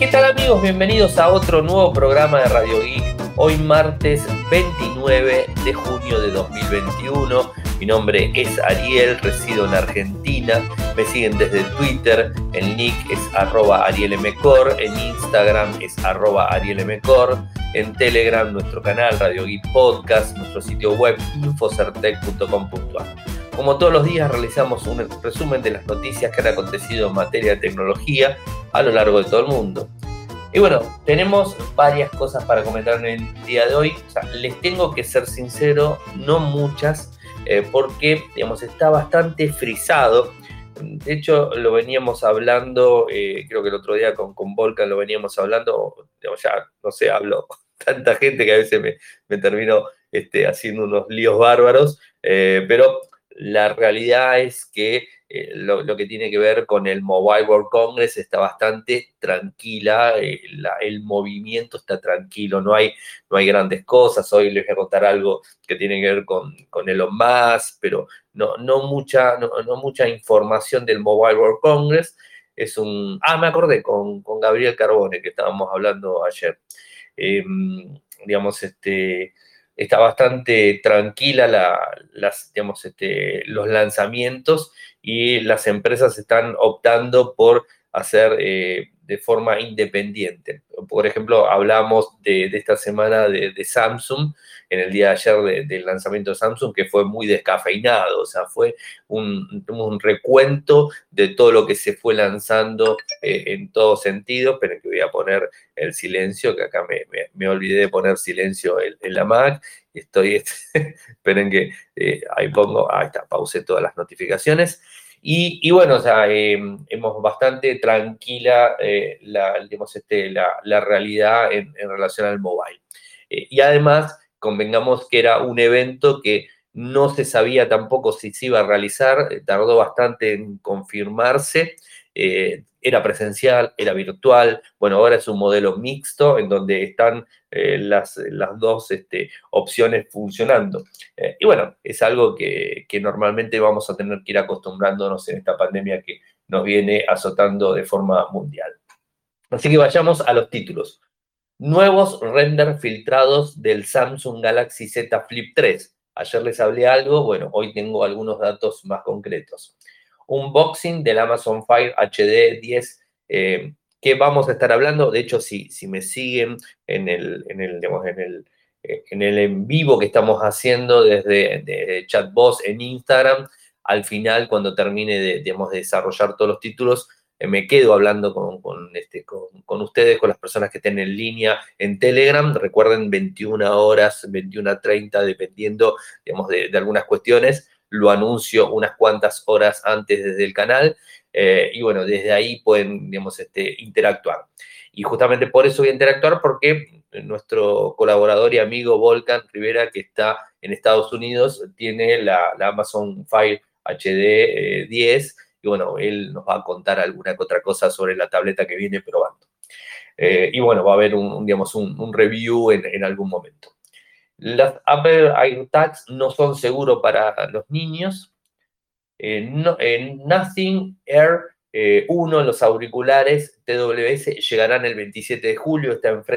¿Qué tal amigos? Bienvenidos a otro nuevo programa de Radio Geek. Hoy martes 29 de junio de 2021. Mi nombre es Ariel, resido en Argentina. Me siguen desde Twitter, el nick es arroba arielmcor, en Instagram es arroba arielmcor, en Telegram nuestro canal Radio Geek Podcast, nuestro sitio web infocertec.com.ar. Como todos los días realizamos un resumen de las noticias que han acontecido en materia de tecnología a lo largo de todo el mundo. Y bueno, tenemos varias cosas para comentar en el día de hoy. les tengo que ser sincero, no muchas, eh, porque digamos, está bastante frisado. De hecho, lo veníamos hablando, eh, creo que el otro día con, con Volcan lo veníamos hablando, ya no sé, hablo tanta gente que a veces me, me termino este, haciendo unos líos bárbaros, eh, pero la realidad es que eh, lo, que tiene que ver con el Mobile World Congress está bastante tranquila, eh, el movimiento está tranquilo, no hay, no hay grandes cosas. Hoy les voy a contar algo que tiene que ver con, con Elon Musk, pero no, no, mucha, no, mucha información del Mobile World Congress. Es un. Ah, me acordé con, con Gabriel Carbone, que estábamos hablando ayer. Em, digamos, este está bastante tranquila las, digamos, este, los lanzamientos y las empresas están optando por hacer eh, de forma independiente. Por ejemplo, hablamos de, esta semana de, Samsung, en el día de ayer del lanzamiento de Samsung, que fue muy descafeinado, o sea, fue un, recuento de todo lo que se fue lanzando eh, en todo sentido, pero que voy a poner el silencio, que acá me, olvidé de poner silencio en, la Mac, estoy, esperen que eh, ahí pongo, ahí está, pause todas las notificaciones. Y, bueno, o sea, em, hemos bastante tranquila eh, la, este, la, realidad en, relación al mobile. Eh, y además, convengamos que era un evento que no se sabía tampoco si se iba a realizar, eh, tardó bastante en confirmarse era presencial, era virtual, bueno, ahora es un modelo mixto en donde están eh, las, las, dos este, opciones funcionando. Eh, y bueno, es algo que, normalmente vamos a tener que ir acostumbrándonos en esta pandemia que nos viene azotando de forma mundial. Así que vayamos a los títulos. Nuevos render filtrados del Samsung Galaxy Z Flip 3. Ayer les hablé algo, bueno, hoy tengo algunos datos más concretos unboxing del Amazon Fire HD 10 eh, que vamos a estar hablando. De hecho, si, si me siguen en el, en el, en el, eh, en el en vivo que estamos haciendo desde de Chatbox en Instagram, al final, cuando termine de, de desarrollar todos los títulos, eh, me quedo hablando con, con, este, con, ustedes, con las personas que estén en línea en Telegram. Recuerden, 21 horas, 21 a 30, dependiendo digamos, de algunas cuestiones lo anuncio unas cuantas horas antes desde el canal eh, y bueno, desde ahí pueden, digamos, este, interactuar. Y justamente por eso voy a interactuar porque nuestro colaborador y amigo Volcan Rivera, que está en Estados Unidos, tiene la, Amazon Fire HD 10 y bueno, él nos va a contar alguna otra cosa sobre la tableta que viene probando. Eh, y bueno, va a haber un, digamos, un, review en algún momento. Las Apple AirTags no son seguros para los niños. en Nothing Air 1, eh, los auriculares TWS llegarán el 27 de julio.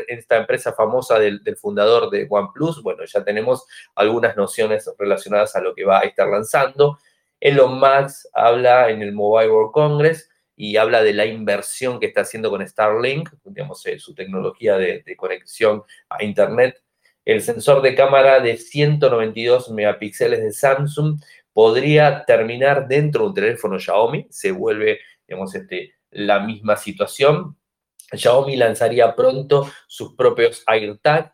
Esta, empresa famosa del, fundador de OnePlus, bueno, ya tenemos algunas nociones relacionadas a lo que va a estar lanzando. Elon Musk habla en el Mobile World Congress y habla de la inversión que está haciendo con Starlink, digamos, eh, su tecnología de conexión a Internet el sensor de cámara de 192 megapíxeles de Samsung podría terminar dentro de un teléfono Xiaomi, se vuelve, digamos, este, la misma situación. Xiaomi lanzaría pronto sus propios AirTag.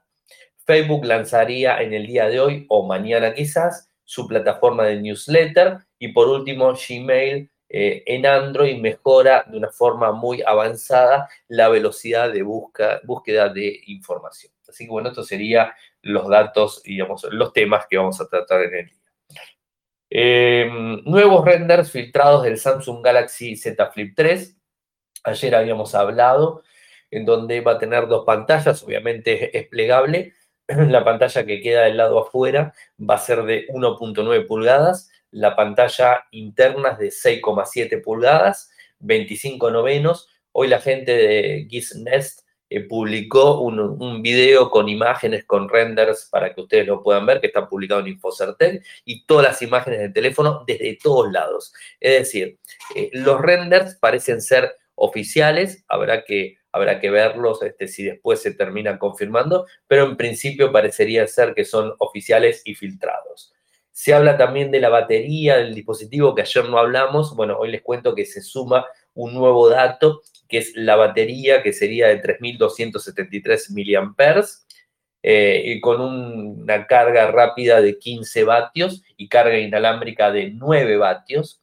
Facebook lanzaría en el día de hoy o mañana quizás su plataforma de newsletter. Y por último, Gmail eh, en Android mejora de una forma muy avanzada la velocidad de búsqueda de información. Así que bueno, estos serían los datos, digamos, los temas que vamos a tratar en el día. Em, nuevos renders filtrados del Samsung Galaxy Z Flip 3. Ayer habíamos hablado en donde va a tener dos pantallas, obviamente es plegable. La pantalla que queda del lado afuera va a ser de 1.9 pulgadas, la pantalla interna es de 6,7 pulgadas, 25 novenos, Hoy la gente de GizNest eh, publicó un, video con imágenes, con renders para que ustedes lo puedan ver, que está publicado en Infocertec, y todas las imágenes del teléfono desde todos lados. Es decir, eh, los renders parecen ser oficiales, habrá que, habrá que verlos este, si después se terminan confirmando, pero en principio parecería ser que son oficiales y filtrados. Se habla también de la batería del dispositivo que ayer no hablamos. Bueno, hoy les cuento que se suma un nuevo dato, que es la batería, que sería de 3.273 mAh, eh, y con una carga rápida de 15 vatios y carga inalámbrica de 9 vatios.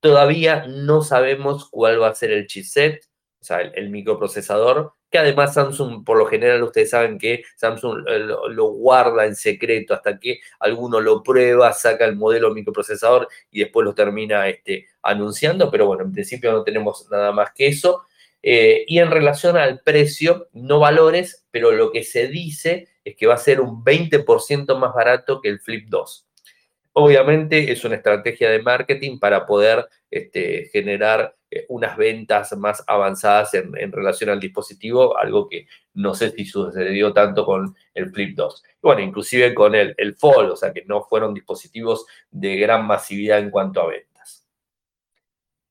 Todavía no sabemos cuál va a ser el chipset, sea, el microprocesador, que además Samsung, por lo general, ustedes saben que Samsung eh, lo, guarda en secreto hasta que alguno lo prueba, saca el modelo microprocesador y después lo termina este, anunciando, pero bueno, en principio no tenemos nada más que eso. Eh, y en relación al precio, no valores, pero lo que se dice es que va a ser un 20% más barato que el Flip 2. Obviamente es una estrategia de marketing para poder este, generar eh, unas ventas más avanzadas en, relación al dispositivo, algo que no sé si sucedió tanto con el Flip 2. Bueno, inclusive con el, el Fold, o sea que no fueron dispositivos de gran masividad en cuanto a ventas.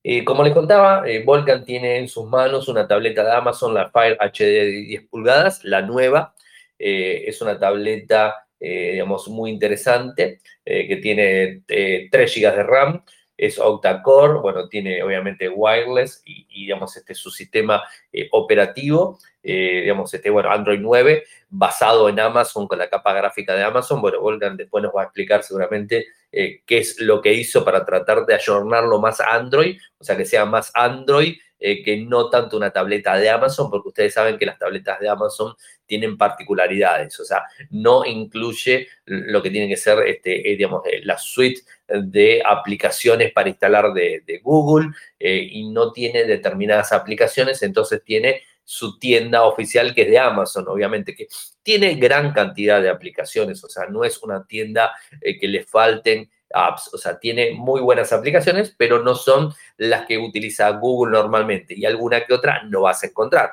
Eh, como les contaba, eh, Volcan tiene en sus manos una tableta de Amazon, la Fire HD de 10 pulgadas, la nueva. es una tableta eh, digamos, muy interesante, eh, que tiene 3 eh, GB de RAM, es octa-core, bueno, tiene obviamente wireless y, digamos, este es su sistema operativo, digamos, este, bueno, Android 9, basado en Amazon, con la capa gráfica de Amazon. Bueno, Volgan después nos va a explicar seguramente qué es lo que hizo para tratar de ayornarlo más Android, o sea, que sea más Android que no tanto una tableta de Amazon, porque ustedes saben que las tabletas de Amazon tienen particularidades, o sea, no incluye lo que tiene que ser, este, eh, digamos, eh, la suite de aplicaciones para instalar de, Google eh, y no tiene determinadas aplicaciones, entonces tiene su tienda oficial que es de Amazon, obviamente, que tiene gran cantidad de aplicaciones, o sea, no es una tienda que le falten apps, o sea, tiene muy buenas aplicaciones, pero no son las que utiliza Google normalmente y alguna que otra no vas a encontrar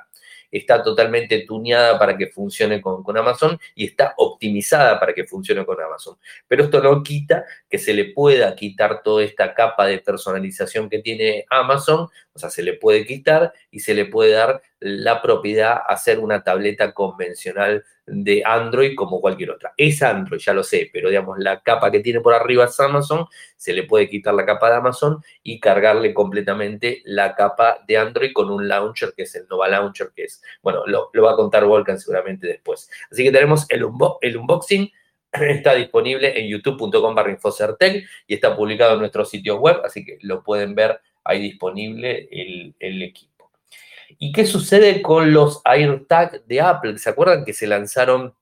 está totalmente tuneada para que funcione con, Amazon y está optimizada para que funcione con Amazon. Pero esto no quita que se le pueda quitar toda esta capa de personalización que tiene Amazon, o sea, se le puede quitar y se le puede dar la propiedad a hacer una tableta convencional de Android como cualquier otra. Es Android, ya lo sé, pero digamos, la capa que tiene por arriba es Amazon, se le puede quitar la capa de Amazon y cargarle completamente la capa de Android con un launcher que es el Nova Launcher, que es, bueno, lo, va a contar Volcan seguramente después. Así que tenemos el, unboxing. Está disponible en youtube.com barra infocertec y está publicado en nuestro sitio web, así que lo pueden ver ahí disponible el, el equipo. ¿Y qué sucede con los AirTag de Apple? ¿Se acuerdan que se lanzaron,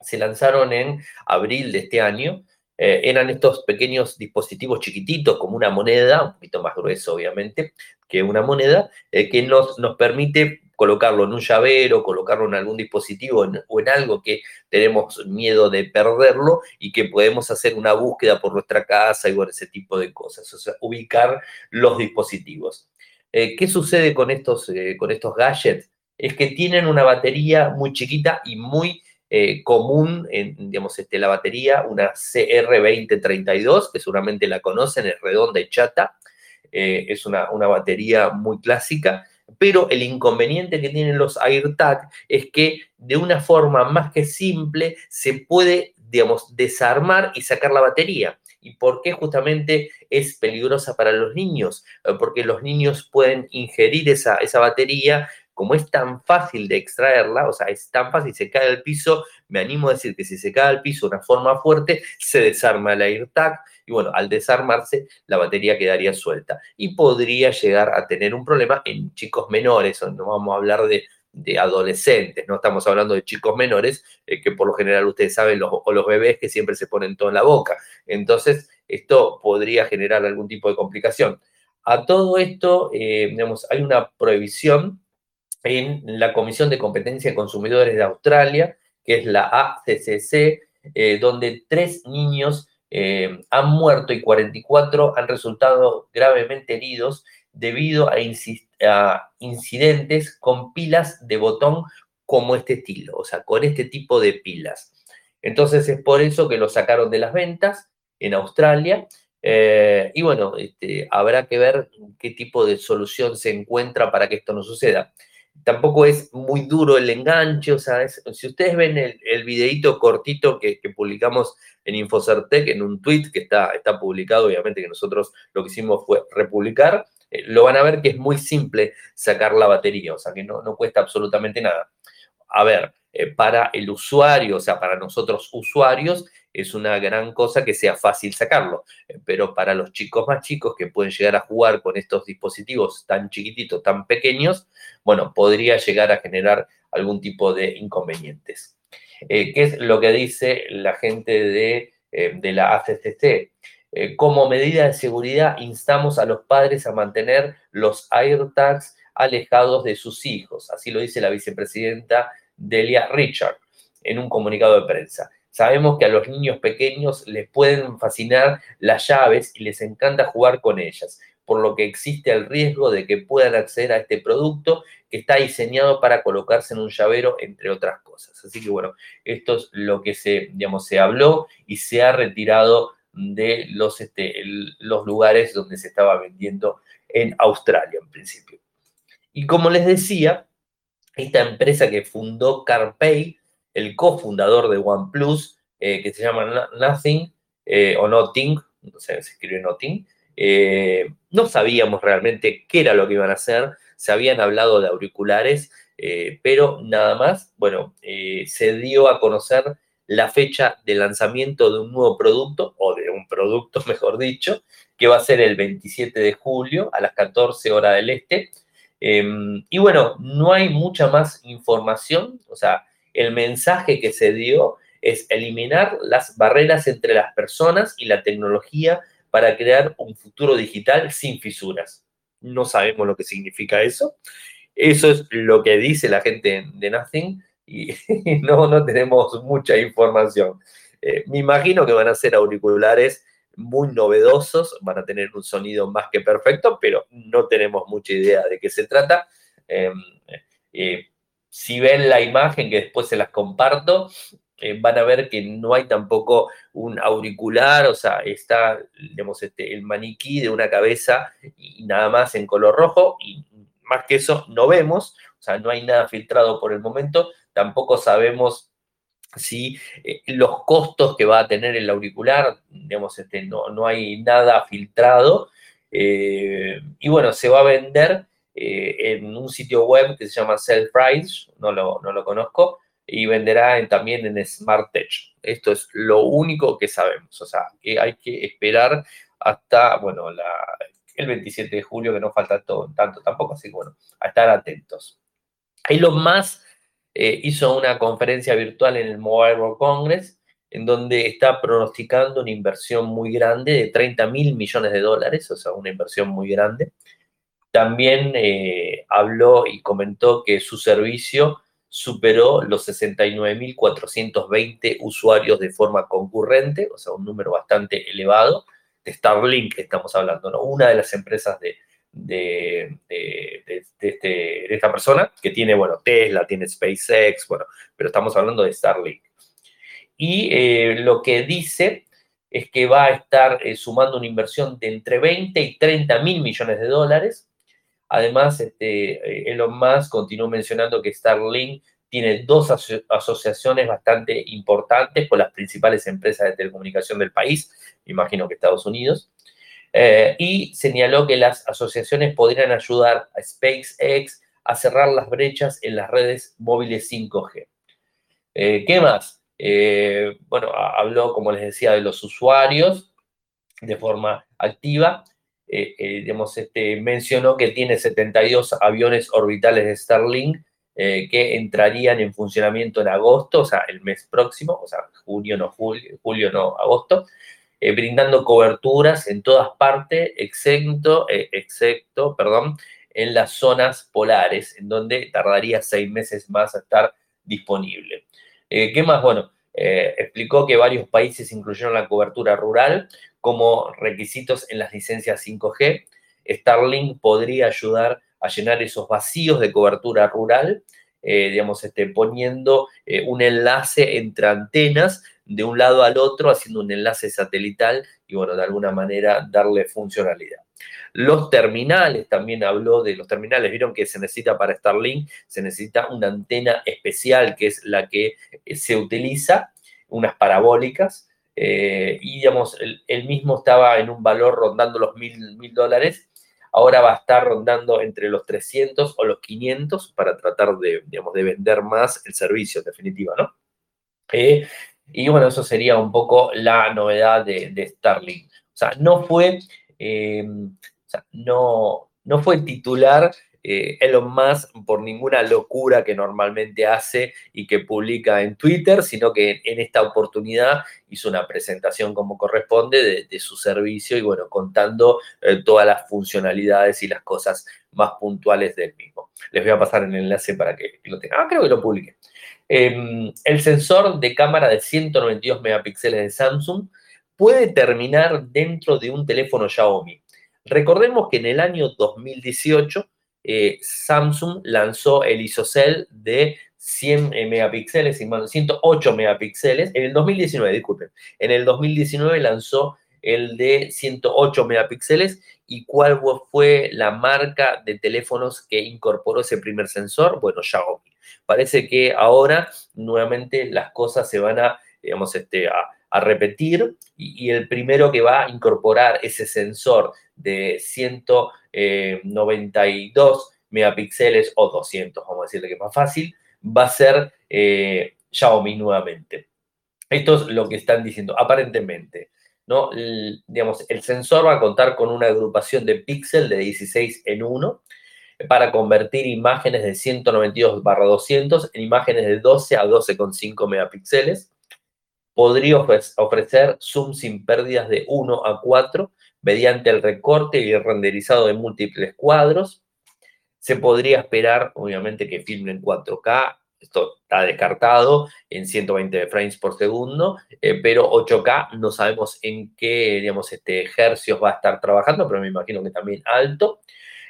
se lanzaron en abril de este año? Eh, eran estos pequeños dispositivos chiquititos, como una moneda, un poquito más grueso obviamente que una moneda, eh, que nos, nos permite colocarlo en un llavero, colocarlo en algún dispositivo o en algo que tenemos miedo de perderlo y que podemos hacer una búsqueda por nuestra casa y bueno, ese tipo de cosas, o sea, ubicar los dispositivos. Eh, ¿Qué sucede con estos, eh, con estos gadgets? Es que tienen una batería muy chiquita y muy eh, común, en, digamos, este, la batería, una CR2032, que seguramente la conocen, es redonda y chata, es una, una batería muy clásica, pero el inconveniente que tienen los AirTag es que de una forma más que simple se puede, digamos, desarmar y sacar la batería. ¿Y por qué justamente es peligrosa para los niños? Eh, porque los niños pueden ingerir esa, esa batería como es tan fácil de extraerla, o sea, es tan fácil, se cae al piso, me animo a decir que si se cae al piso de una forma fuerte, se desarma el AirTag y bueno, al desarmarse, la batería quedaría suelta y podría llegar a tener un problema en chicos menores, no vamos a hablar de de adolescentes, no estamos hablando de chicos menores, eh, que por lo general ustedes saben, los, o los bebés que siempre se ponen todo en la boca. Entonces, esto podría generar algún tipo de complicación. A todo esto, eh, digamos, hay una prohibición en la Comisión de Competencia de Consumidores de Australia, que es la ACCC, eh, donde tres niños han muerto y 44 han resultado gravemente heridos debido a, incidentes con pilas de botón como este estilo, o sea, con este tipo de pilas. Entonces es por eso que lo sacaron de las ventas en Australia. Eh, y bueno, este, habrá que ver qué tipo de solución se encuentra para que esto no suceda. Tampoco es muy duro el enganche, o sea, si ustedes ven el, el videito cortito que, publicamos en Infocertec, en un tweet que está, está publicado, obviamente que nosotros lo que hicimos fue republicar, eh, lo van a ver que es muy simple sacar la batería, o sea, que no, no cuesta absolutamente nada. A ver, eh, para el usuario, o sea, para nosotros usuarios, es una gran cosa que sea fácil sacarlo. Eh, pero para los chicos más chicos que pueden llegar a jugar con estos dispositivos tan chiquititos, tan pequeños, bueno, podría llegar a generar algún tipo de inconvenientes. Eh, ¿Qué es lo que dice la gente de, de la ACCC? como medida de seguridad, instamos a los padres a mantener los AirTags alejados de sus hijos. Así lo dice la vicepresidenta Delia Richard en un comunicado de prensa. Sabemos que a los niños pequeños les pueden fascinar las llaves y les encanta jugar con ellas, por lo que existe el riesgo de que puedan acceder a este producto que está diseñado para colocarse en un llavero, entre otras cosas. Así que bueno, esto es lo que se, digamos, se habló y se ha retirado de los, este, los lugares donde se estaba vendiendo en Australia en principio. Y como les decía, esta empresa que fundó CarPay, el cofundador de OnePlus, eh, que se llama Nothing, eh, o Nothing, no se escribe Nothing, eh, no sabíamos realmente qué era lo que iban a hacer, se habían hablado de auriculares, pero nada más, bueno, se dio a conocer la fecha de lanzamiento de un nuevo producto, o de un producto, mejor dicho, que va a ser el 27 de julio a las 14 horas del este, Em, y bueno, no hay mucha más información, o sea, el mensaje que se dio es eliminar las barreras entre las personas y la tecnología para crear un futuro digital sin fisuras. No sabemos lo que significa eso. Eso es lo que dice la gente de Nothing y no, no tenemos mucha información. Eh, me imagino que van a ser auriculares muy novedosos, van a tener un sonido más que perfecto, pero no tenemos mucha idea de qué se trata. Em, eh, si ven la imagen que después se las comparto, eh, van a ver que no hay tampoco un auricular, o sea, está, digamos, este, el maniquí de una cabeza y nada más en color rojo, y más que eso no vemos, o sea, no hay nada filtrado por el momento, tampoco sabemos ¿sí? Eh, los costos que va a tener el auricular, digamos, este, no, no hay nada filtrado. Eh, y bueno, se va a vender eh, en un sitio web que se llama Price, no lo, no lo conozco, y venderá también en Smart Tech. Esto es lo único que sabemos, o sea, que hay que esperar hasta, bueno, el 27 de julio, que no falta tanto tampoco, así que bueno, a estar atentos. Lo más eh, hizo una conferencia virtual en el Mobile World Congress, en donde está pronosticando una inversión muy grande de 30 mil millones de dólares, o sea, una inversión muy grande. También eh, habló y comentó que su servicio superó los 69.420 usuarios de forma concurrente, o sea, un número bastante elevado. De Starlink estamos hablando, ¿no? Una de las empresas de, de, este, de, esta persona, que tiene, bueno, Tesla, tiene SpaceX, bueno, pero estamos hablando de Starlink. Y eh, lo que dice es que va a estar eh, sumando una inversión de entre 20 y 30 mil millones de dólares. Además, este, eh, Elon Musk continuó mencionando que Starlink tiene dos asociaciones bastante importantes con las principales empresas de telecomunicación del país, imagino que Estados Unidos, eh, y señaló que las asociaciones podrían ayudar a SpaceX a cerrar las brechas en las redes móviles 5G. Eh, ¿Qué más? Bueno, habló, como les decía, de los usuarios de forma activa. Digamos, este, mencionó que tiene 72 aviones orbitales de Starlink que entrarían en funcionamiento en agosto, o sea, el mes próximo, o sea, junio, no julio, julio, no agosto, eh, brindando coberturas en todas partes, excepto, eh, excepto perdón, en las zonas polares, en donde tardaría seis meses más a estar disponible. Eh, ¿Qué más? Bueno, explicó que varios países incluyeron la cobertura rural como requisitos en las licencias 5G. Starlink podría ayudar a llenar esos vacíos de cobertura rural, eh, digamos, este, poniendo eh, un enlace entre antenas de un lado al otro, haciendo un enlace satelital y, bueno, de alguna manera darle funcionalidad. Los terminales, también habló de los terminales, vieron que se necesita para Starlink, se necesita una antena especial que es la que eh, se utiliza, unas parabólicas, y digamos, el, mismo estaba en un valor rondando los mil, mil dólares ahora va a estar rondando entre los 300 o los 500 para tratar de, digamos, de vender más el servicio, en definitiva, ¿no? Eh, y bueno, eso sería un poco la novedad de, Starlink. O sea, no fue, eh, no, no fue titular eh, Elon Musk por ninguna locura que normalmente hace y que publica en Twitter, sino que en esta oportunidad hizo una presentación como corresponde de, su servicio y bueno, contando eh, todas las funcionalidades y las cosas más puntuales del mismo. Les voy a pasar el enlace para que lo tengan. Ah, creo que lo publique. Em, el sensor de cámara de 192 megapíxeles de Samsung puede terminar dentro de un teléfono Xiaomi. Recordemos que en el año 2018 eh, Samsung lanzó el ISOCELL de 100 eh, megapíxeles, 108 megapíxeles, en el 2019, disculpen, en el 2019 lanzó el de 108 megapíxeles y cuál fue la marca de teléfonos que incorporó ese primer sensor, bueno, Xiaomi. Parece que ahora nuevamente las cosas se van a, digamos, este, a, repetir y, el primero que va a incorporar ese sensor de 192 eh, megapíxeles o 200, vamos a decirle que es más fácil, va a ser eh, Xiaomi nuevamente. Esto es lo que están diciendo, aparentemente. ¿no? El, digamos, el sensor va a contar con una agrupación de píxeles de 16 en 1 para convertir imágenes de 192 barra 200 en imágenes de 12 a 12,5 megapíxeles. Podría ofrecer zoom sin pérdidas de 1 a 4 mediante el recorte y el renderizado de múltiples cuadros. Se podría esperar, obviamente, que filme en 4K. Esto está descartado en 120 frames por segundo, eh, pero 8K no sabemos en qué, digamos, este, va a estar trabajando, pero me imagino que también alto.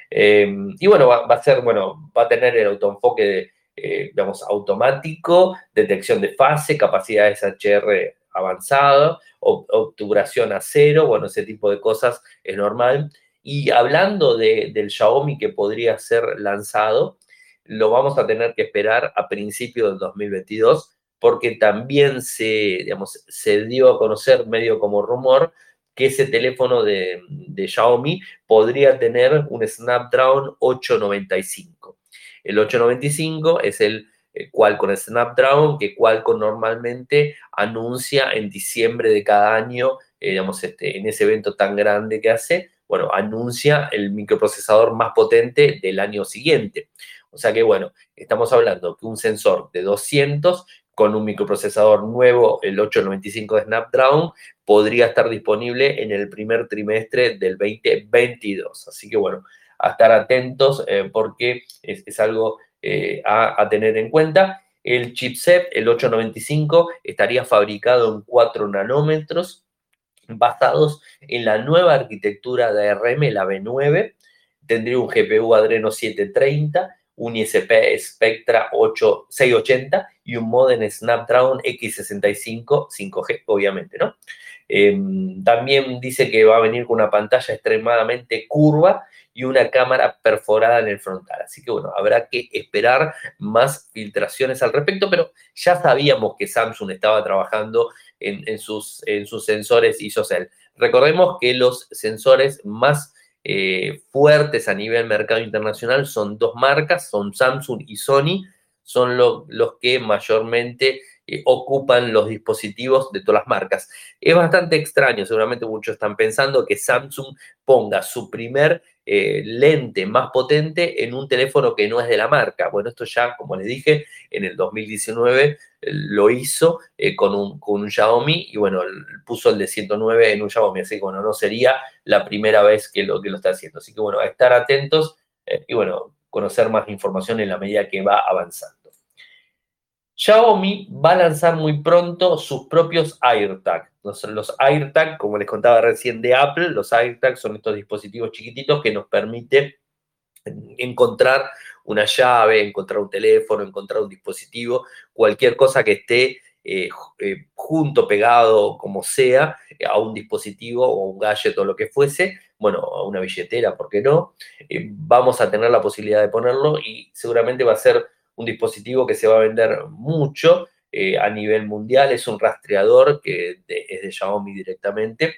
Eh, y bueno, va, a ser, bueno, va a tener el autoenfoque, de, eh, automático, detección de fase, capacidades HR avanzado, obturación a cero, bueno, ese tipo de cosas es normal. Y hablando del Xiaomi que podría ser lanzado, lo vamos a tener que esperar a principios del 2022, porque también se, digamos, se dio a conocer medio como rumor que ese teléfono de, de Xiaomi podría tener un Snapdragon 895. El 895 es el eh, Qualcomm Snapdragon, que Qualcomm normalmente anuncia en diciembre de cada año, eh, digamos, este, en ese evento tan grande que hace, bueno, anuncia el microprocesador más potente del año siguiente. O sea que, bueno, estamos hablando que un sensor de 200 con un microprocesador nuevo, el 895 de Snapdragon, podría estar disponible en el primer trimestre del 2022. Así que, bueno, a estar atentos eh, porque es, algo eh, a, tener en cuenta. El chipset, el 895, estaría fabricado en 4 nanómetros basados en la nueva arquitectura de ARM, la B9. Tendría un GPU Adreno 730, un ISP Spectra 8680 y un modem Snapdragon X65 5G, obviamente, ¿no? Em, también dice que va a venir con una pantalla extremadamente curva y una cámara perforada en el frontal. Así que bueno, habrá que esperar más filtraciones al respecto, pero ya sabíamos que Samsung estaba trabajando en, sus, en sus sensores ISOCELL. Recordemos que los sensores más eh, fuertes a nivel mercado internacional son dos marcas, son Samsung y Sony, son los que mayormente eh, ocupan los dispositivos de todas las marcas. Es bastante extraño, seguramente muchos están pensando que Samsung ponga su primer eh, lente más potente en un teléfono que no es de la marca. Bueno, esto ya, como les dije, en el 2019 eh, lo hizo con, un, con, un, Xiaomi y bueno, puso el de 109 en un Xiaomi, así que bueno, no sería la primera vez que lo, que lo está haciendo. Así que bueno, a estar atentos y bueno, conocer más información en la medida que va avanzando. Xiaomi va a lanzar muy pronto sus propios AirTag. Los, AirTag, como les contaba recién de Apple, los AirTag son estos dispositivos chiquititos que nos permiten encontrar una llave, encontrar un teléfono, encontrar un dispositivo, cualquier cosa que esté eh, eh, junto, pegado, como sea, a un dispositivo o un gadget o lo que fuese, bueno, a una billetera, ¿por qué no? Eh, vamos a tener la posibilidad de ponerlo y seguramente va a ser un dispositivo que se va a vender mucho a nivel mundial. Es un rastreador que es de Xiaomi directamente.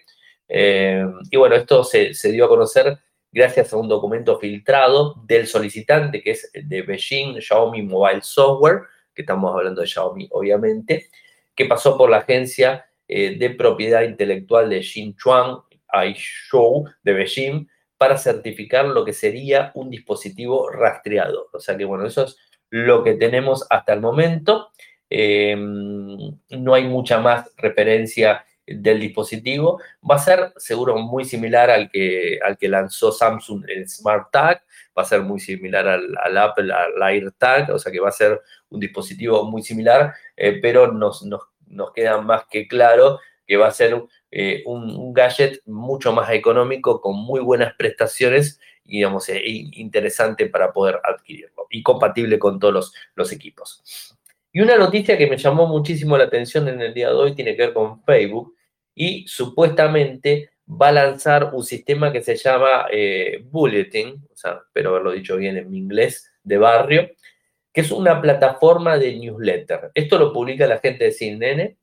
y bueno, esto se, dio a conocer gracias a un documento filtrado del solicitante, que es de Beijing Xiaomi Mobile Software, que estamos hablando de Xiaomi, obviamente, que pasó por la agencia eh, de propiedad intelectual de Xinchuan Aishou de Beijing para certificar lo que sería un dispositivo rastreado. O sea que, bueno, eso es lo que tenemos hasta el momento. Eh, no hay mucha más referencia del dispositivo. Va a ser seguro muy similar al que, al que lanzó Samsung el Smart Tag, va a ser muy similar al, Apple, al AirTag, o sea que va a ser un dispositivo muy similar, eh, pero nos, nos, queda más que claro que va a ser eh, un, gadget mucho más económico, con muy buenas prestaciones digamos, eh, interesante para poder adquirirlo y compatible con todos los, equipos. Y una noticia que me llamó muchísimo la atención en el día de hoy tiene que ver con Facebook y supuestamente va a lanzar un sistema que se llama eh, Bulletin, o sea, espero haberlo dicho bien en mi inglés de barrio, que es una plataforma de newsletter. Esto lo publica la gente de CNN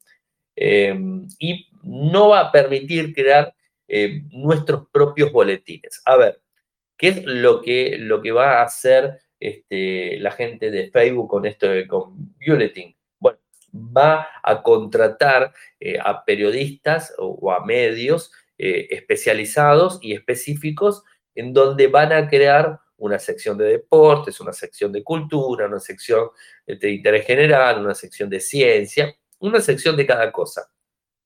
eh, y no va a permitir crear eh, nuestros propios boletines. A ver, ¿qué es lo que, lo que va a hacer este, la gente de Facebook con esto de con Bulletin? Bueno, va a contratar a periodistas o a medios eh, especializados y específicos en donde van a crear una sección de deportes, una sección de cultura, una sección de interés general, una sección de ciencia, una sección de cada cosa.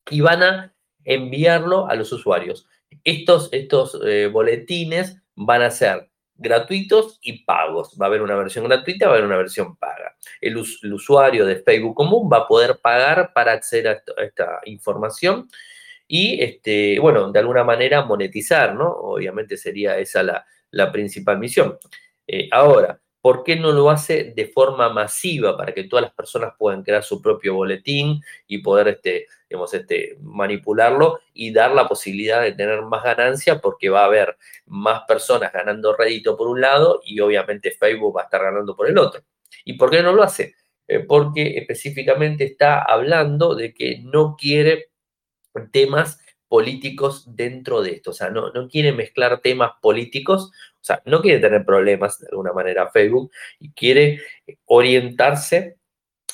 Y van a enviarlo a los usuarios. Estos, estos eh, boletines van a ser gratuitos y pagos. Va a haber una versión gratuita, va a haber una versión paga. El, usuario de Facebook común va a poder pagar para acceder a esta información y, este, bueno, de alguna manera monetizar, ¿no? Obviamente sería esa la, principal misión. Eh, ahora, ¿por qué no lo hace de forma masiva para que todas las personas puedan crear su propio boletín y poder, este, digamos, este, manipularlo y dar la posibilidad de tener más ganancia porque va a haber más personas ganando rédito por un lado y obviamente Facebook va a estar ganando por el otro? ¿Y por qué no lo hace? Eh, porque específicamente está hablando de que no quiere temas políticos dentro de esto. O sea, no, no quiere mezclar temas políticos, o sea, no quiere tener problemas de alguna manera Facebook y quiere orientarse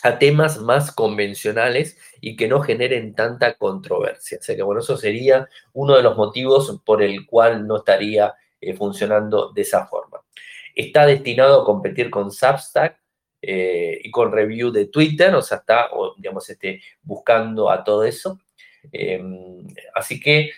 a temas más convencionales y que no generen tanta controversia. O sea que, bueno, eso sería uno de los motivos por el cual no estaría eh, funcionando de esa forma. Está destinado a competir con Substack eh, y con Review de Twitter, o sea, está, digamos, este, buscando a todo eso. Em, así que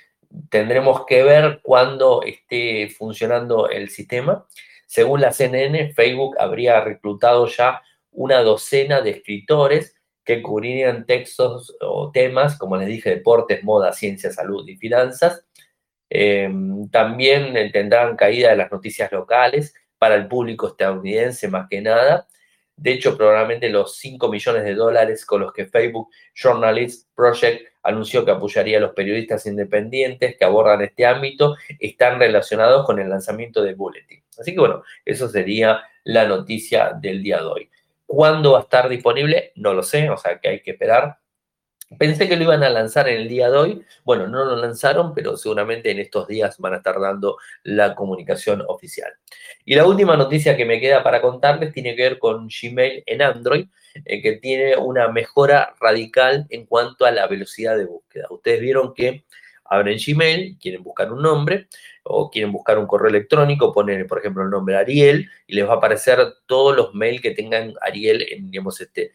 tendremos que ver cuándo esté funcionando el sistema. Según la CNN, Facebook habría reclutado ya una docena de escritores que cubrirían textos o temas, como les dije, deportes, moda, ciencia, salud y finanzas. Em, también tendrán caída de las noticias locales para el público estadounidense más que nada. De hecho, probablemente los 5 millones de dólares con los que Facebook Journalist Project anunció que apoyaría a los periodistas independientes que abordan este ámbito, están relacionados con el lanzamiento de Bulletin. Así que bueno, eso sería la noticia del día de hoy. ¿Cuándo va a estar disponible? No lo sé, o sea que hay que esperar. Pensé que lo iban a lanzar en el día de hoy. Bueno, no lo lanzaron, pero seguramente en estos días van a estar dando la comunicación oficial. Y la última noticia que me queda para contarles tiene que ver con Gmail en Android, eh, que tiene una mejora radical en cuanto a la velocidad de búsqueda. Ustedes vieron que abren Gmail, quieren buscar un nombre o quieren buscar un correo electrónico, ponen, por ejemplo, el nombre Ariel y les va a aparecer todos los mails que tengan Ariel digamos, este,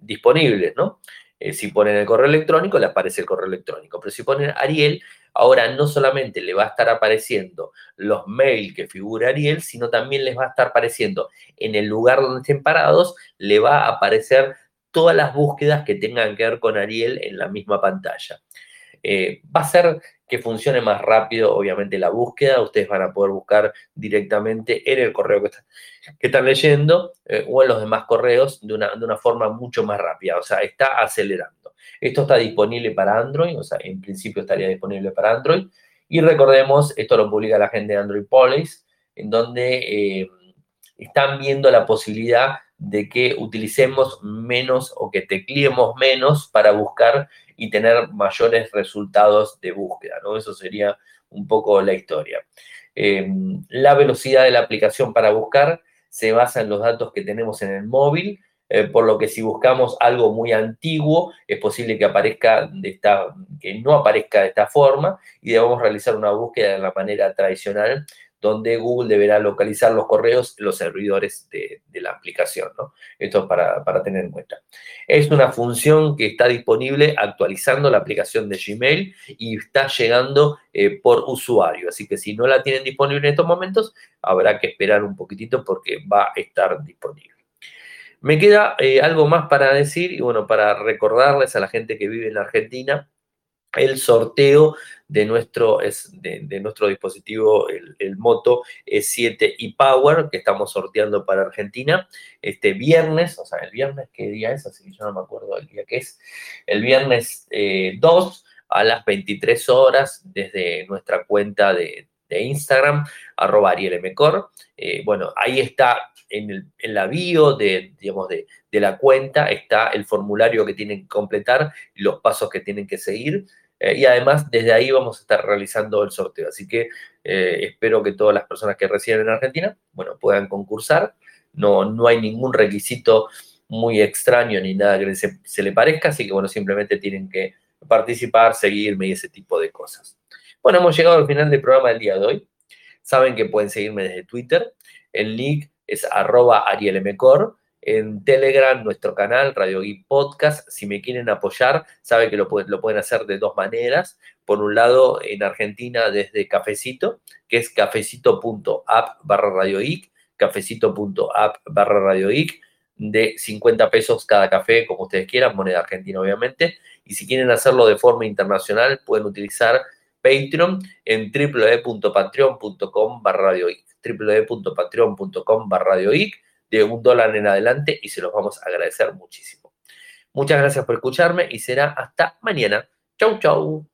disponibles, ¿no? Eh, si ponen el correo electrónico, le aparece el correo electrónico. Pero si ponen Ariel, ahora no solamente le va a estar apareciendo los mails que figura Ariel, sino también les va a estar apareciendo en el lugar donde estén parados, le va a aparecer todas las búsquedas que tengan que ver con Ariel en la misma pantalla. Eh, va a ser que funcione más rápido, obviamente, la búsqueda. Ustedes van a poder buscar directamente en el correo que, están leyendo eh, o en los demás correos de una, forma mucho más rápida. O sea, está acelerando. Esto está disponible para Android, o sea, en principio estaría disponible para Android. Y recordemos, esto lo publica la gente de Android Police, en donde eh, están viendo la posibilidad de que utilicemos menos o que tecleemos menos para buscar y tener mayores resultados de búsqueda, ¿no? Eso sería un poco la historia. Em, la velocidad de la aplicación para buscar se basa en los datos que tenemos en el móvil, eh, por lo que si buscamos algo muy antiguo, es posible que aparezca de esta, que no aparezca de esta forma y debemos realizar una búsqueda de la manera tradicional donde Google deberá localizar los correos los servidores de, la aplicación. ¿no? Esto es para, tener en cuenta. Es una función que está disponible actualizando la aplicación de Gmail y está llegando eh, por usuario. Así que si no la tienen disponible en estos momentos, habrá que esperar un poquitito porque va a estar disponible. Me queda eh, algo más para decir y bueno, para recordarles a la gente que vive en Argentina el sorteo de nuestro, de, nuestro dispositivo, el, Moto E7 y Power, que estamos sorteando para Argentina este viernes, o sea, el viernes, ¿qué día es? Así que yo no me acuerdo del día que es. El viernes 2 eh, a las 23 horas desde nuestra cuenta de, Instagram, arroba arielmcor. Eh, bueno, ahí está en, el, en, la bio de, digamos, de, de la cuenta, está el formulario que tienen que completar los pasos que tienen que seguir. Eh, y además, desde ahí vamos a estar realizando el sorteo. Así que eh, espero que todas las personas que residen en Argentina, bueno, puedan concursar. No, no hay ningún requisito muy extraño ni nada que se, le parezca, así que bueno, simplemente tienen que participar, seguirme y ese tipo de cosas. Bueno, hemos llegado al final del programa del día de hoy. Saben que pueden seguirme desde Twitter. El link es arroba arielmcor en Telegram, nuestro canal Radio Geek Podcast. Si me quieren apoyar, saben que lo, lo pueden hacer de dos maneras. Por un lado, en Argentina desde Cafecito, que es cafecito.app barra Radio Geek, cafecito.app barra Radio Geek, de 50 pesos cada café, como ustedes quieran, moneda argentina obviamente. Y si quieren hacerlo de forma internacional, pueden utilizar Patreon en www.patreon.com barra www.patreon.com barra de un dólar en adelante y se los vamos a agradecer muchísimo. Muchas gracias por escucharme y será hasta mañana. Chau, chau.